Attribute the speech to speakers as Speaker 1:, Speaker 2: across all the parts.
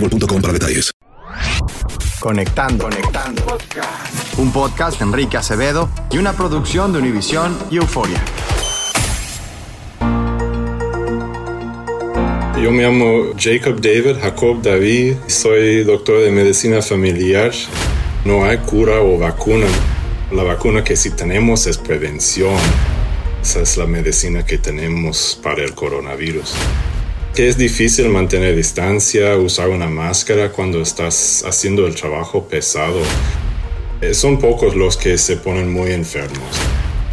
Speaker 1: boostmobile.com para detalles.
Speaker 2: Conectando, conectando. Un podcast de Enrique Acevedo y una producción de Univisión y Euforia.
Speaker 3: Yo me llamo Jacob David Jacob David, soy doctor de medicina familiar. No hay cura o vacuna. La vacuna que sí tenemos es prevención. Esa es la medicina que tenemos para el coronavirus. Que es difícil mantener distancia, usar una máscara cuando estás haciendo el trabajo pesado. Eh, Son pocos los que se ponen muy enfermos.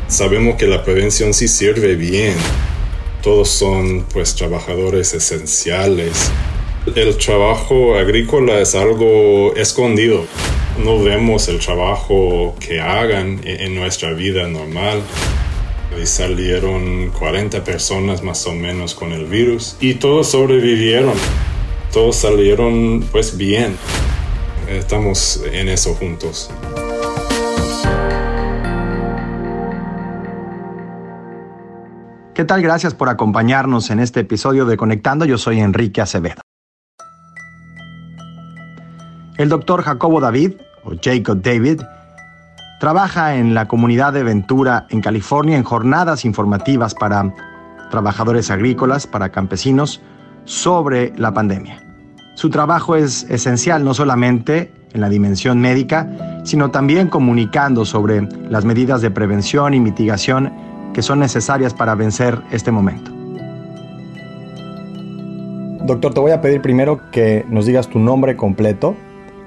Speaker 3: Sabemos que la prevención sí sirve bien. Todos son pues trabajadores esenciales. El trabajo agrícola es algo escondido. No vemos el trabajo que hagan en en nuestra vida normal. Y salieron 40 personas más o menos con el virus y todos sobrevivieron. Todos salieron pues bien. Estamos en eso juntos.
Speaker 2: ¿Qué tal? Gracias por acompañarnos en este episodio de Conectando. Yo soy Enrique Acevedo. El doctor Jacobo David, o Jacob David, trabaja en la comunidad de Ventura, en California, en jornadas informativas para trabajadores agrícolas, para campesinos, sobre la pandemia. Su trabajo es esencial no solamente en la dimensión médica, sino también comunicando sobre las medidas de prevención y mitigación que son necesarias para vencer este momento. Doctor, te voy a pedir primero que nos digas tu nombre completo,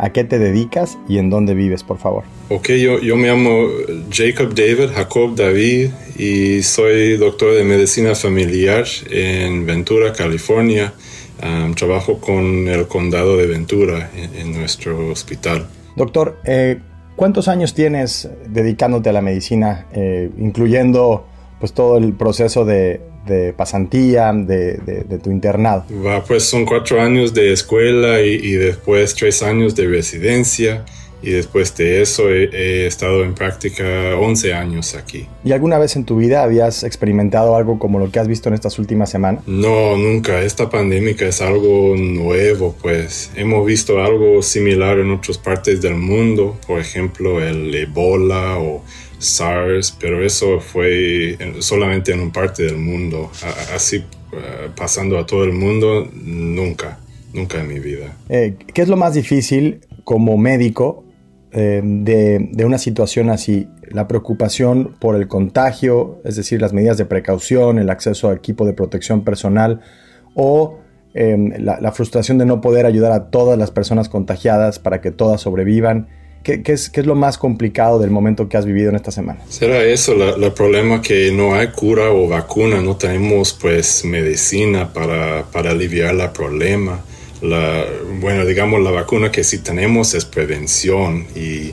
Speaker 2: a qué te dedicas y en dónde vives, por favor.
Speaker 3: Ok, yo, yo me llamo Jacob David, Jacob David, y soy doctor de medicina familiar en Ventura, California. Um, trabajo con el condado de Ventura en, en nuestro hospital.
Speaker 2: Doctor, eh, ¿cuántos años tienes dedicándote a la medicina, eh, incluyendo pues todo el proceso de, de pasantía, de, de- de tu internado?
Speaker 3: Va, pues son cuatro años de escuela y, y después tres años de residencia. Y después de eso he, he estado en práctica 11 años aquí.
Speaker 2: ¿Y alguna vez en tu vida habías experimentado algo como lo que has visto en estas últimas semanas?
Speaker 3: No, nunca. Esta pandemia es algo nuevo, pues hemos visto algo similar en otras partes del mundo, por ejemplo el Ebola o SARS, pero eso fue en- solamente en un parte del mundo. Así eh, pasando a todo el mundo, nunca, nunca en mi vida.
Speaker 2: Eh, ¿Qué es lo más difícil como médico eh, de, una situación así? La preocupación por el contagio, es decir, las medidas de precaución, el acceso a equipo de protección personal o la, frustración de no poder ayudar a todas las personas contagiadas para que todas sobrevivan. ¿Qué, es, qué es, lo más complicado del momento que has vivido en esta semana?
Speaker 3: Será eso, el problema que no hay cura o vacuna, no tenemos pues medicina para, para aliviar el problema. La, bueno, digamos, la vacuna que sí tenemos es prevención y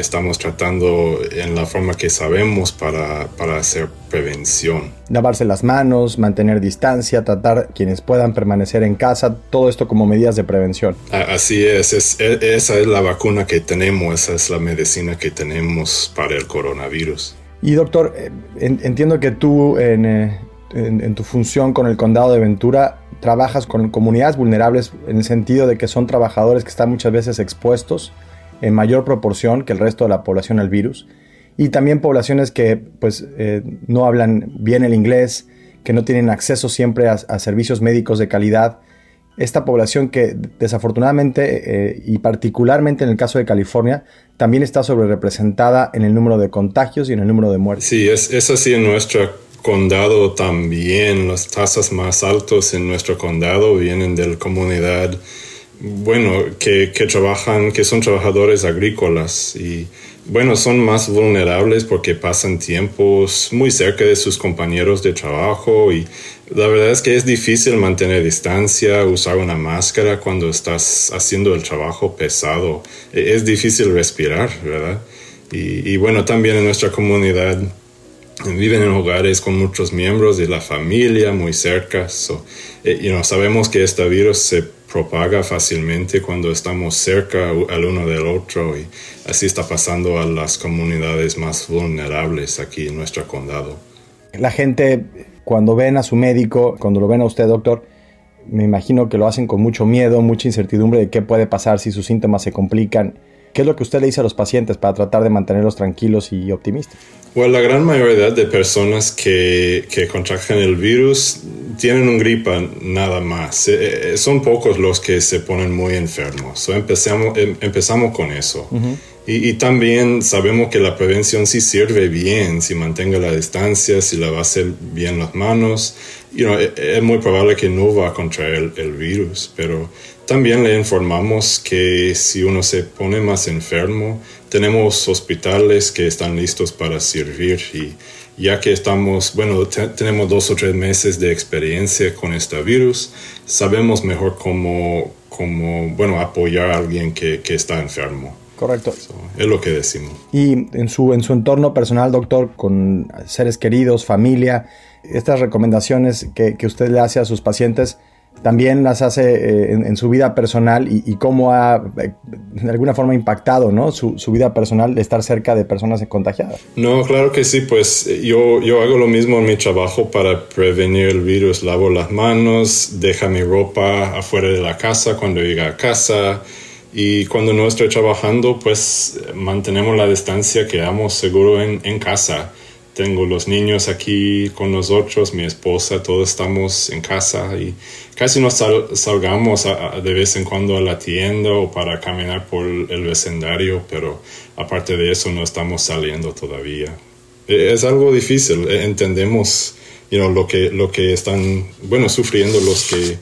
Speaker 3: estamos tratando en la forma que sabemos para, para, hacer prevención.
Speaker 2: Lavarse las manos, mantener distancia, tratar quienes puedan permanecer en casa, todo esto como medidas de prevención.
Speaker 3: Así es, e, esa es la vacuna que tenemos, esa es la medicina que tenemos para el coronavirus.
Speaker 2: Y doctor, eh, entiendo que tú en, eh, en, en tu función con el condado de Ventura trabajas con comunidades vulnerables en el sentido de que son trabajadores que están muchas veces expuestos en mayor proporción que el resto de la población al virus y también poblaciones que pues eh, no hablan bien el inglés, que no tienen acceso siempre a, servicios médicos de calidad. Esta población que desafortunadamente eh, y particularmente en el caso de California también está sobre representada en el número de contagios y en el número de muertes.
Speaker 3: Sí, es, es así en nuestro condado también. Las tasas más altas en nuestro condado vienen de la comunidad bueno, que, que, trabajan, que son trabajadores agrícolas y bueno, son más vulnerables porque pasan tiempos muy cerca de sus compañeros de trabajo y la verdad es que es difícil mantener distancia, usar una máscara cuando estás haciendo el trabajo pesado. E, es difícil respirar, ¿verdad? Y, y bueno, también en nuestra comunidad viven en hogares con muchos miembros de la familia muy cerca. So, eh, sabemos que este virus se propaga fácilmente cuando estamos cerca al uno del otro y así está pasando a las comunidades más vulnerables aquí en nuestro condado.
Speaker 2: La gente cuando ven a su médico, cuando lo ven a usted doctor, me imagino que lo hacen con mucho miedo, mucha incertidumbre de qué puede pasar si sus síntomas se complican. ¿Qué es lo que usted le dice a los pacientes para tratar de mantenerlos tranquilos y optimistas?
Speaker 3: Bueno, la gran mayoría de personas que, que contraen el virus tienen un gripa nada más. Eh, eh, son pocos los que se ponen muy enfermos. empezamos, em, empezamos con eso. y, también sabemos que la prevención sí sirve bien, si mantenga la distancia, si la va a hacer bien las manos. You know, e, es muy probable que no va a contraer el virus, pero también le informamos que si uno se pone más enfermo, tenemos hospitales que están listos para servir y ya que estamos, bueno, tenemos dos o tres meses de experiencia con este virus, sabemos mejor cómo, cómo bueno, apoyar a alguien que, que está enfermo.
Speaker 2: Correcto.
Speaker 3: es lo que decimos.
Speaker 2: Y en su, en su entorno personal, doctor, con seres queridos, familia, estas recomendaciones que, que usted le hace a sus pacientes, también las hace eh, en, su vida personal y, cómo ha eh, de alguna forma impactado ¿no? su, vida personal de estar cerca de personas contagiadas.
Speaker 3: No, claro que sí, pues yo, yo hago lo mismo en mi trabajo para prevenir el virus. Lavo las manos, deja mi ropa afuera de la casa cuando llega a casa y cuando no estoy trabajando, pues mantenemos la distancia, quedamos seguro en, en casa tengo los niños aquí con nosotros, mi esposa, todos estamos en casa y casi no salgamos de vez en cuando a la tienda o para caminar por el vecindario, pero aparte de eso no estamos saliendo todavía. E, es algo difícil, e, entendemos lo, que, lo que están, bueno, sufriendo los que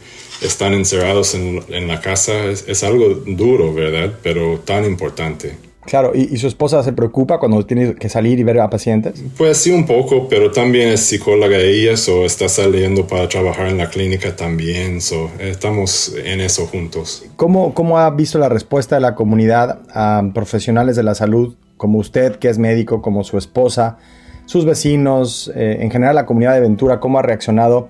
Speaker 3: están encerrados en, la casa, es algo duro, ¿verdad? Pero tan importante.
Speaker 2: Claro, ¿Y, su esposa se preocupa cuando tiene que salir y ver a pacientes?
Speaker 3: Pues sí, un poco, pero también es psicóloga ella, o está saliendo para trabajar en la clínica también, so, estamos en eso juntos.
Speaker 2: ¿Cómo, ¿Cómo ha visto la respuesta de la comunidad a profesionales de la salud como usted, que es médico, como su esposa, sus vecinos, eh, en general la comunidad de Ventura, cómo ha reaccionado?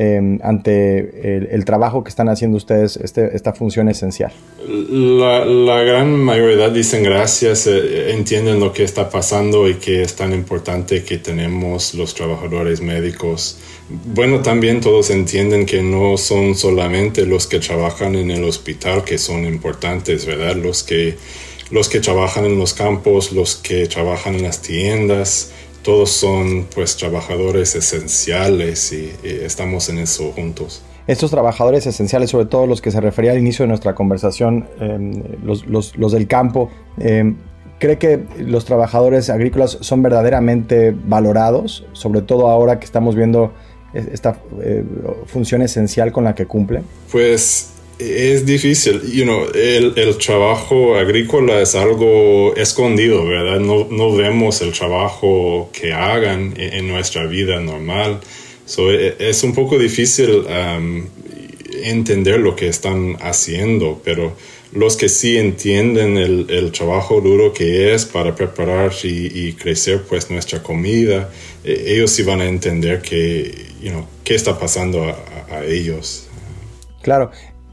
Speaker 2: Em, ante el, trabajo que están haciendo ustedes, este, esta función esencial?
Speaker 3: La, gran mayoría dicen gracias, eh, entienden lo que está pasando y que es tan importante que tenemos los trabajadores médicos. Bueno, también todos entienden que no son solamente los que trabajan en el hospital que son importantes, ¿verdad? Los que, los que trabajan en los campos, los que trabajan en las tiendas, todos son pues trabajadores esenciales y, estamos en eso juntos.
Speaker 2: Estos trabajadores esenciales, sobre todo los que se refería al inicio de nuestra conversación, em, los, del campo, em, ¿cree que los trabajadores agrícolas son verdaderamente valorados? Sobre todo ahora que estamos viendo esta eh, función esencial con la que cumple?
Speaker 3: Pues es difícil, you know, el, el, trabajo agrícola es algo escondido, ¿verdad? No, no vemos el trabajo que hagan en, nuestra vida normal. So, e, es un poco difícil um, entender lo que están haciendo, pero los que sí entienden el, el trabajo duro que es para preparar y, y crecer pues nuestra comida, e, ellos sí van a entender que, you know, qué está pasando a, a ellos.
Speaker 2: Claro,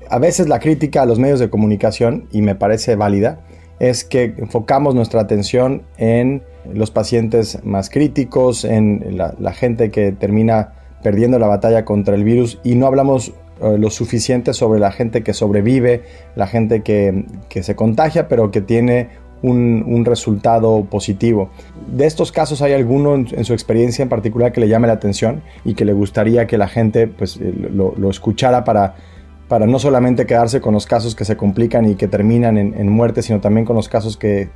Speaker 2: a veces la crítica a los medios de comunicación, y me parece válida, es que enfocamos nuestra atención en los pacientes más críticos, en la, gente que termina perdiendo la batalla contra el virus y no hablamos eh, lo suficiente sobre la gente que sobrevive, la gente que, se contagia pero que tiene un, resultado positivo. De estos casos, ¿hay alguno en, su experiencia en particular que le llame la atención y que le gustaría que la gente pues, eh, lo escuchara para para no solamente quedarse con los casos que se complican y que terminan en, muerte, sino también con los casos que,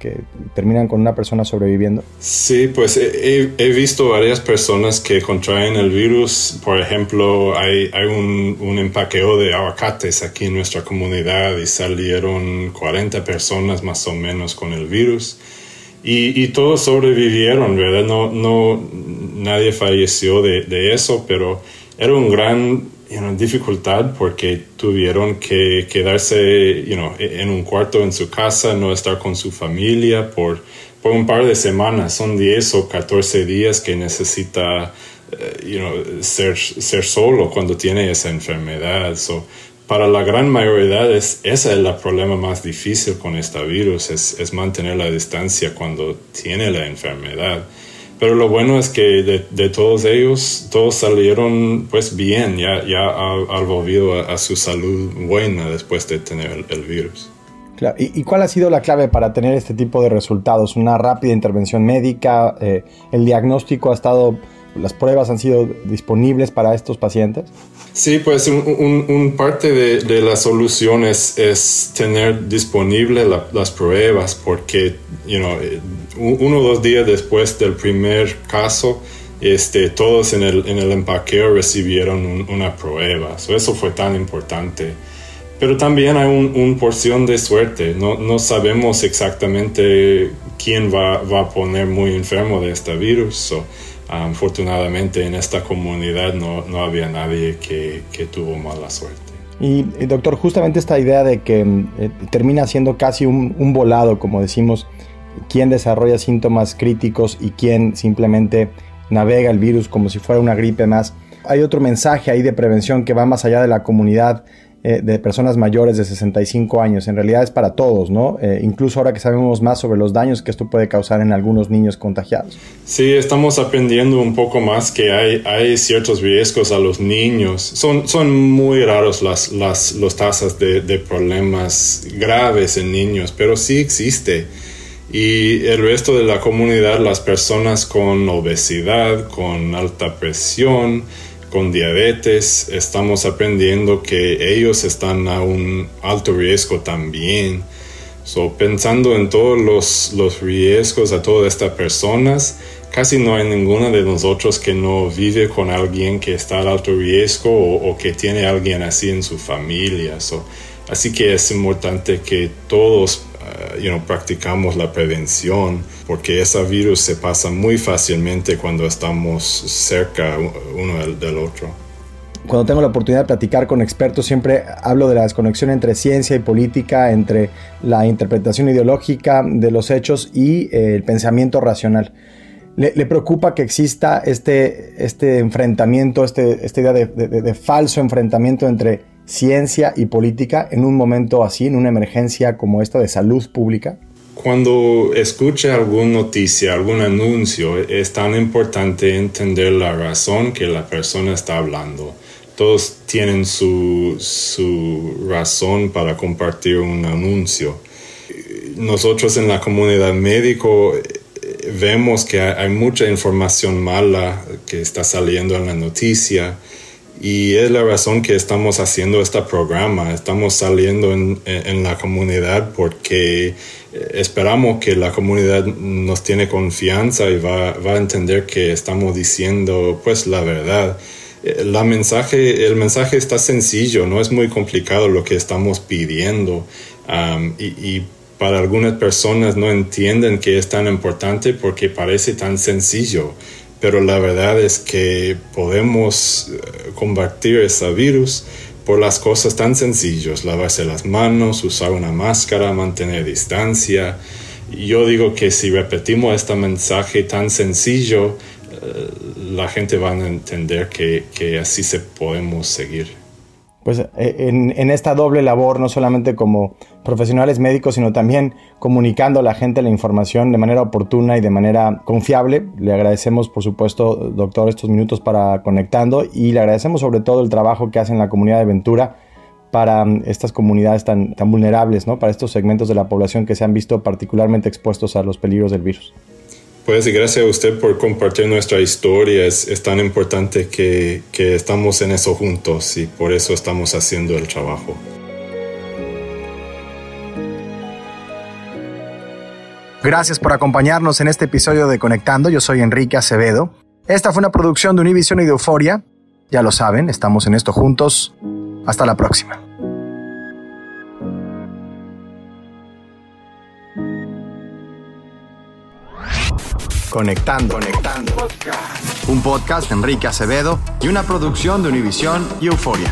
Speaker 2: terminan con una persona sobreviviendo?
Speaker 3: Sí, pues he, visto varias personas que contraen el virus. Por ejemplo, hay, hay un, un, empaqueo de aguacates aquí en nuestra comunidad y salieron 40 personas más o menos con el virus. Y, y todos sobrevivieron, ¿verdad? No, no, nadie falleció de, de eso, pero era un gran una dificultad porque tuvieron que quedarse you know, en un cuarto en su casa, no estar con su familia por, un par de semanas. Son 10 o 14 días que necesita eh, you know, ser, solo cuando tiene esa enfermedad. Para la gran mayoría es, ese es el problema más difícil con este virus, es mantener la distancia cuando tiene la enfermedad. Pero lo bueno es que de, todos ellos, todos salieron pues bien, ya, ya han volvido a, su salud buena después de tener el, virus.
Speaker 2: Claro. ¿Y, cuál ha sido la clave para tener este tipo de resultados? ¿Una rápida intervención médica? Eh, ¿El diagnóstico ha estado, las pruebas han sido disponibles para estos pacientes?
Speaker 3: Sí, pues un, parte de, la solución es, tener disponibles las pruebas porque, you know, uno o dos días después del primer caso, este, todos en el, en el empaqueo recibieron una prueba. eso fue tan importante. Pero también hay una un porción de suerte. No, no sabemos exactamente quién va, va, a poner muy enfermo de este virus. afortunadamente en esta comunidad no, no había nadie que, que, tuvo mala suerte.
Speaker 2: Y, doctor, justamente esta idea de que eh, termina siendo casi un, un volado, como decimos, quién desarrolla síntomas críticos y quién simplemente navega el virus como si fuera una gripe más. Hay otro mensaje ahí de prevención que va más allá de la comunidad eh, de personas mayores de 65 años. En realidad es para todos, ¿no? Eh, incluso ahora que sabemos más sobre los daños que esto puede causar en algunos niños contagiados.
Speaker 3: Sí, estamos aprendiendo un poco más que hay, ciertos riesgos a los niños. Son, muy raros las, los tasas de problemas graves en niños, pero sí existe y el resto de la comunidad, las personas con obesidad, con alta presión, con diabetes, estamos aprendiendo que ellos están a un alto riesgo también. So, pensando en todos los, los riesgos a todas estas personas, casi no hay ninguna de nosotros que no vive con alguien que está a alto riesgo o, que tiene alguien así en su familia. So, así que es importante que todos you know, practicamos la prevención porque ese virus se pasa muy fácilmente cuando estamos cerca uno del, otro.
Speaker 2: Cuando tengo la oportunidad de platicar con expertos siempre hablo de la desconexión entre ciencia y política, entre la interpretación ideológica de los hechos y eh, el pensamiento racional. Le, preocupa que exista este, este enfrentamiento, este, esta idea de, de falso enfrentamiento entre ciencia y política en un momento así, en una emergencia como esta de salud pública?
Speaker 3: Cuando escucha alguna noticia, algún anuncio, es tan importante entender la razón que la persona está hablando. Todos tienen su, su razón para compartir un anuncio. Nosotros en la comunidad médico eh, vemos que hay mucha información mala que está saliendo en la noticia y es la razón que estamos haciendo este programa. Estamos saliendo en, en, la comunidad porque eh, esperamos que la comunidad nos tiene confianza y va, va, a entender que estamos diciendo pues la verdad. eh, la mensaje, el mensaje está sencillo, no es muy complicado lo que estamos pidiendo. y, y, para algunas personas no entienden que es tan importante porque parece tan sencillo. Pero la verdad es que podemos eh, combatir ese virus por las cosas tan sencillas, lavarse las manos, usar una máscara, mantener distancia. Yo digo que si repetimos este mensaje tan sencillo, eh, la gente va a entender que, que así se podemos seguir.
Speaker 2: Pues eh, en, esta doble labor, no solamente como profesionales médicos, sino también comunicando a la gente la información de manera oportuna y de manera confiable. Le agradecemos, por supuesto, doctor, estos minutos para conectando y le agradecemos sobre todo el trabajo que hace en la comunidad de Ventura para mm, estas comunidades tan, tan vulnerables, ¿no? para estos segmentos de la población que se han visto particularmente expuestos a los peligros del virus.
Speaker 3: Pues gracias a usted por compartir nuestra historia. Es, es tan importante que, que estamos en eso juntos y por eso estamos haciendo el trabajo.
Speaker 2: Gracias por acompañarnos en este episodio de Conectando. Yo soy Enrique Acevedo. Esta fue una producción de Univision y de Euforia. Ya lo saben, estamos en esto juntos. Hasta la próxima. Conectando, conectando. Un podcast de Enrique Acevedo y una producción de Univision y Euforia.